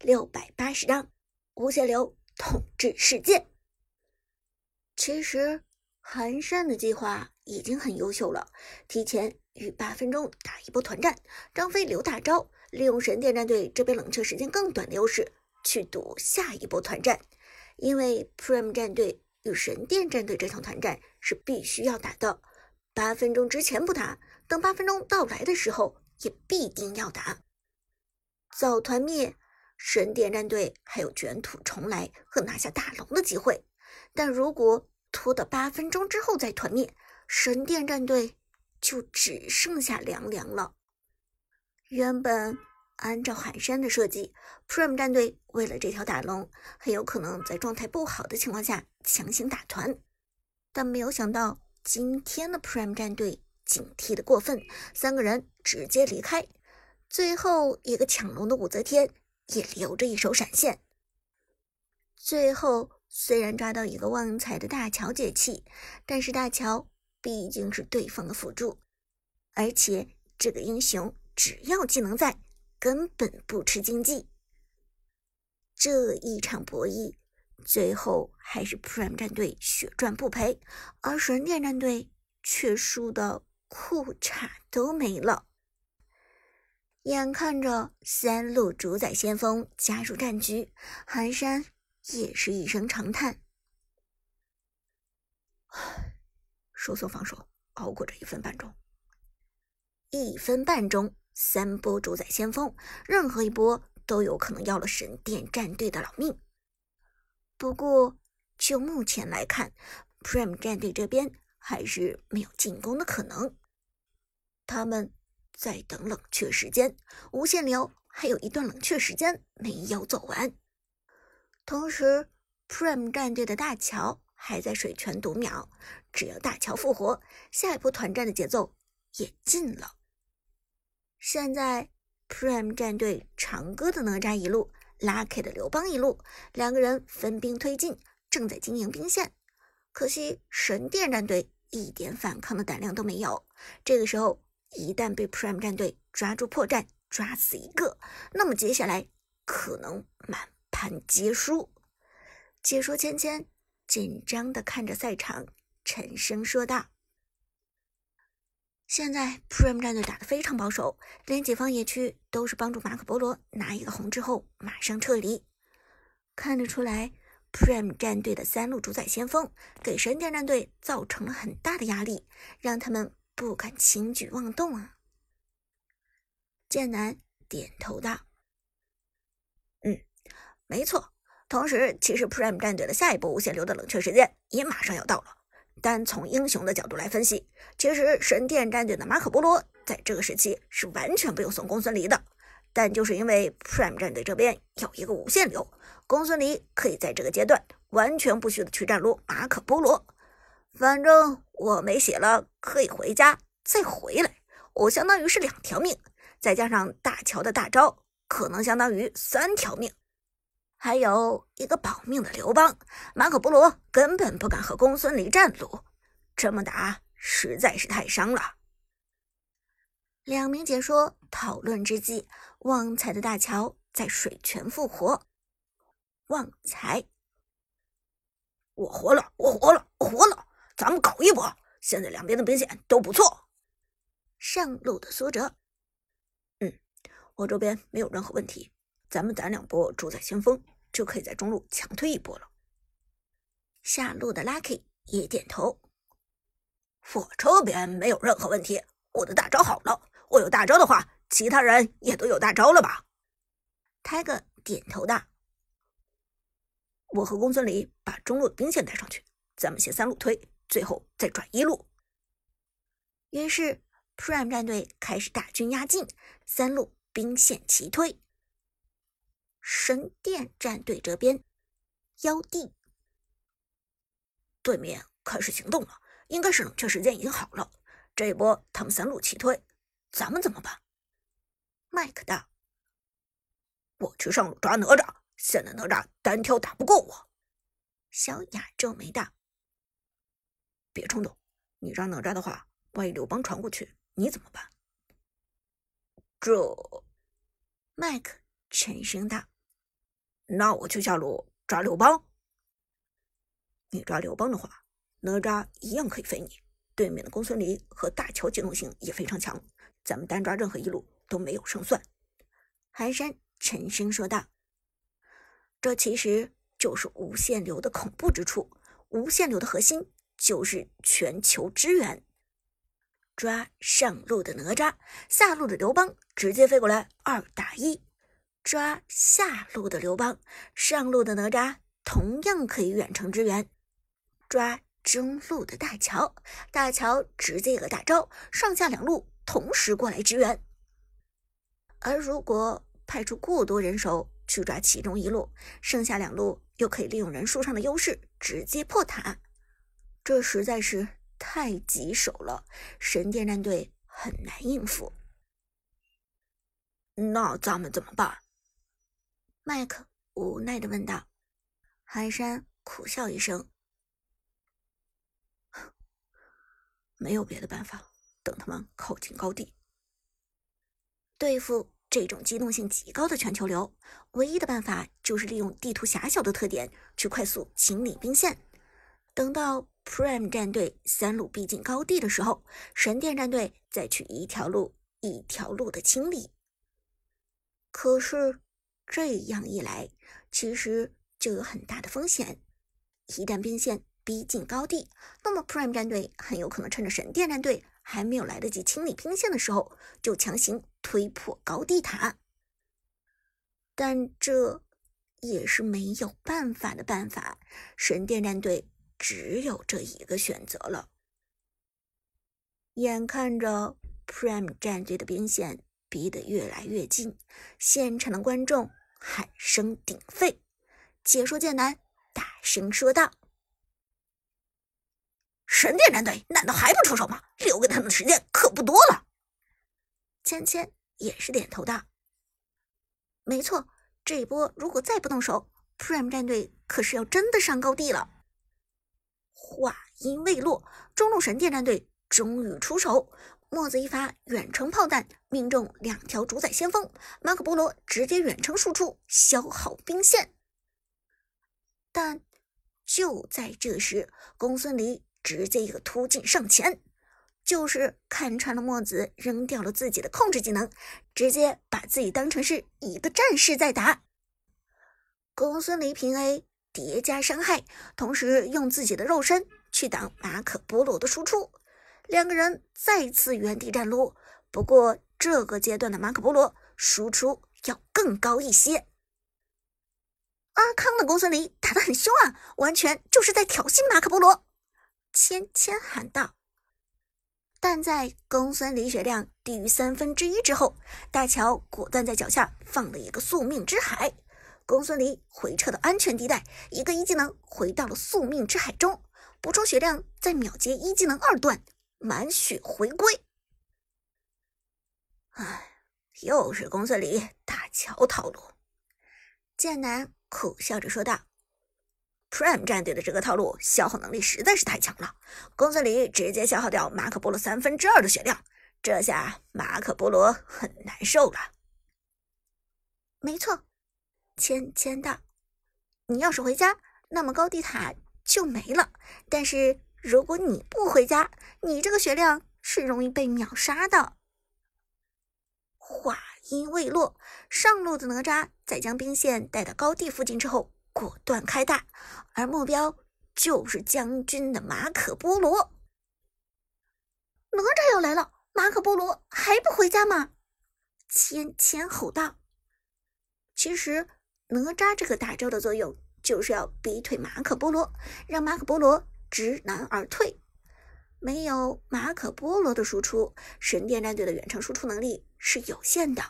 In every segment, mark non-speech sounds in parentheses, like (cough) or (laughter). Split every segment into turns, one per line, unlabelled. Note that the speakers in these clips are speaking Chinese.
六百八十章无限流统治世界。其实寒山的计划已经很优秀了，提前于八分钟打一波团战，张飞留大招，利用神殿战队这边冷却时间更短的优势去赌下一波团战。因为 Prime 战队与神殿战队这场团战是必须要打的，八分钟之前不打，等八分钟到来的时候也必定要打。早团灭。神殿战队还有卷土重来和拿下大龙的机会，但如果拖到八分钟之后再团灭，神殿战队就只剩下凉凉了。原本按照寒山的设计，Prime 战队为了这条大龙，很有可能在状态不好的情况下强行打团，但没有想到今天的 Prime 战队警惕的过分，三个人直接离开，最后一个抢龙的武则天。也留着一手闪现。最后虽然抓到一个旺财的大乔解气，但是大乔毕竟是对方的辅助，而且这个英雄只要技能在，根本不吃经济。这一场博弈，最后还是 Prime 战队血赚不赔，而神殿战队却输的裤衩都没了。眼看着三路主宰先锋加入战局，寒山也是一声长叹：“ (sighs)
收缩防守，熬过这一分半钟。
一分半钟，三波主宰先锋，任何一波都有可能要了神殿战队的老命。不过，就目前来看，Prime 战队这边还是没有进攻的可能，他们。”在等冷却时间，无限流还有一段冷却时间没有走完。同时，Prime 战队的大乔还在水泉读秒，只要大乔复活，下一波团战的节奏也近了。现在，Prime 战队长歌的哪吒一路，Lucky 的刘邦一路，两个人分兵推进，正在经营兵线。可惜神殿战队一点反抗的胆量都没有。这个时候。一旦被 Prime 战队抓住破绽，抓死一个，那么接下来可能满盘皆输。解说芊芊紧张的看着赛场，沉声说道：“现在 Prime 战队打得非常保守，连解放野区都是帮助马可波罗拿一个红之后马上撤离。看得出来，Prime 战队的三路主宰先锋给神殿战队造成了很大的压力，让他们。”不敢轻举妄动啊！剑南点头道：“
嗯，没错。同时，其实 Prime 战队的下一波无限流的冷却时间也马上要到了。单从英雄的角度来分析，其实神殿战队的马可波罗在这个时期是完全不用送公孙离的。但就是因为 Prime 战队这边有一个无限流，公孙离可以在这个阶段完全不需的去战撸马可波罗。”反正我没血了，可以回家再回来。我相当于是两条命，再加上大乔的大招，可能相当于三条命。还有一个保命的刘邦，马可波罗根本不敢和公孙离战撸，这么打实在是太伤了。
两名解说讨论之际，旺财的大乔在水泉复活。旺财，
我活了，我活了，我活了。咱们搞一波，现在两边的兵线都不错。
上路的苏哲，
嗯，我这边没有任何问题，咱们攒两波主宰先锋，就可以在中路强推一波了。
下路的 Lucky 也点头，
我这边没有任何问题，我的大招好了，我有大招的话，其他人也都有大招了吧？
泰哥点头的：“
我和公孙离把中路的兵线带上去，咱们先三路推。”最后再转一路，
于是 Prime 战队开始大军压境，三路兵线齐推。神殿战队这边，妖帝
对面开始行动了，应该是冷却时间已经好了。这一波他们三路齐推，咱们怎么办？
麦克道：“
我去上路抓哪吒，现在哪吒单挑打不过我。”
小雅皱眉道。
别冲动，你让哪吒的话，万一刘邦传过去，你怎么办？
这，
麦克沉声道：“
那我去下路抓刘邦。你抓刘邦的话，哪吒一样可以飞你。对面的公孙离和大乔机动性也非常强，咱们单抓任何一路都没有胜算。
寒山沉声说道：“这其实就是无限流的恐怖之处。无限流的核心就是全球支援。抓上路的哪吒，下路的刘邦直接飞过来二打一；抓下路的刘邦，上路的哪吒同样可以远程支援。抓。”中路的大乔，大乔直接一个大招，上下两路同时过来支援。而如果派出过多人手去抓其中一路，剩下两路又可以利用人数上的优势直接破塔，这实在是太棘手了，神殿战队很难应付。
那咱们怎么办？
麦克无奈的问道。寒山苦笑一声。
没有别的办法，等他们靠近高地，
对付这种机动性极高的全球流，唯一的办法就是利用地图狭小的特点去快速清理兵线。等到 Prime 战队三路逼近高地的时候，神殿战队再去一条路一条路的清理。可是这样一来，其实就有很大的风险，一旦兵线。逼近高地，那么 Prime 战队很有可能趁着神殿战队还没有来得及清理兵线的时候，就强行推破高地塔。但这也是没有办法的办法，神殿战队只有这一个选择了。眼看着 Prime 战队的兵线逼得越来越近，现场的观众喊声鼎沸，解说剑南大声说道。
神殿战队难道还不出手吗？留给他们的时间可不多了。
芊芊也是点头道：“没错，这一波如果再不动手，Prime 战队可是要真的上高地了。”话音未落，中路神殿战队终于出手，墨子一发远程炮弹命中两条主宰先锋，马可波罗直接远程输出消耗兵线。但就在这时，公孙离。直接一个突进上前，就是看穿了墨子扔掉了自己的控制技能，直接把自己当成是一个战士在打。公孙离平 A 叠加伤害，同时用自己的肉身去挡马可波罗的输出，两个人再次原地站撸。不过这个阶段的马可波罗输出要更高一些。阿康的公孙离打得很凶啊，完全就是在挑衅马可波罗。芊芊喊道：“但在公孙离血量低于三分之一之后，大乔果断在脚下放了一个宿命之海。公孙离回撤到安全地带，一个一技能回到了宿命之海中，补充血量，再秒接一技能二段，满血回归。
唉，又是公孙离大乔套路。”
剑南苦笑着说道。
Prime 战队的这个套路消耗能力实在是太强了，公孙离直接消耗掉马可波罗三分之二的血量，这下马可波罗很难受了。
没错，芊芊道，你要是回家，那么高地塔就没了；但是如果你不回家，你这个血量是容易被秒杀的。话音未落，上路的哪吒在将兵线带到高地附近之后。果断开大，而目标就是将军的马可波罗。哪吒要来了，马可波罗还不回家吗？芊芊吼道。其实哪吒这个大招的作用就是要逼退马可波罗，让马可波罗知难而退。没有马可波罗的输出，神殿战队的远程输出能力是有限的。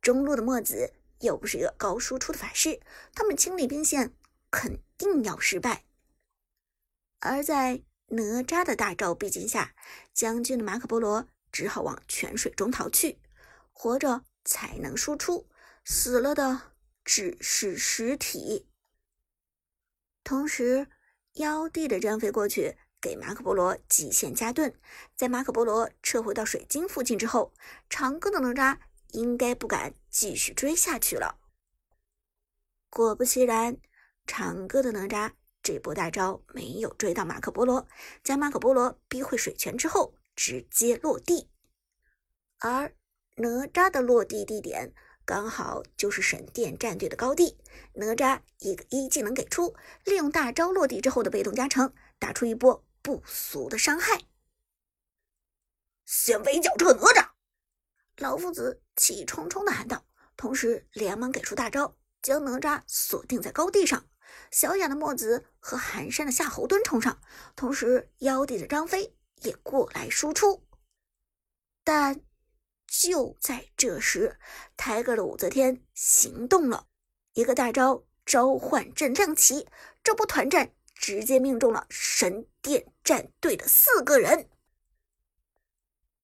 中路的墨子。又不是一个高输出的法师，他们清理兵线肯定要失败。而在哪吒的大招逼近下，将军的马可波罗只好往泉水中逃去。活着才能输出，死了的只是实体。同时，妖帝的张飞过去给马可波罗极限加盾，在马可波罗撤回到水晶附近之后，长歌的哪吒。应该不敢继续追下去了。
果不其然，长歌的哪吒这波大招没有追到马可波罗，将马可波罗逼回水泉之后，直接落地。而哪吒的落地地点刚好就是神殿战队的高地。哪吒一个一技能给出，利用大招落地之后的被动加成，打出一波不俗的伤害。
先围剿这个哪吒！
老夫子气冲冲的喊道，同时连忙给出大招，将哪吒锁定在高地上。小雅的墨子和寒山的夏侯惇冲上，同时妖帝的张飞也过来输出。但就在这时，泰戈的武则天行动了，一个大招召唤阵亮起，这波团战直接命中了神殿战队的四个人。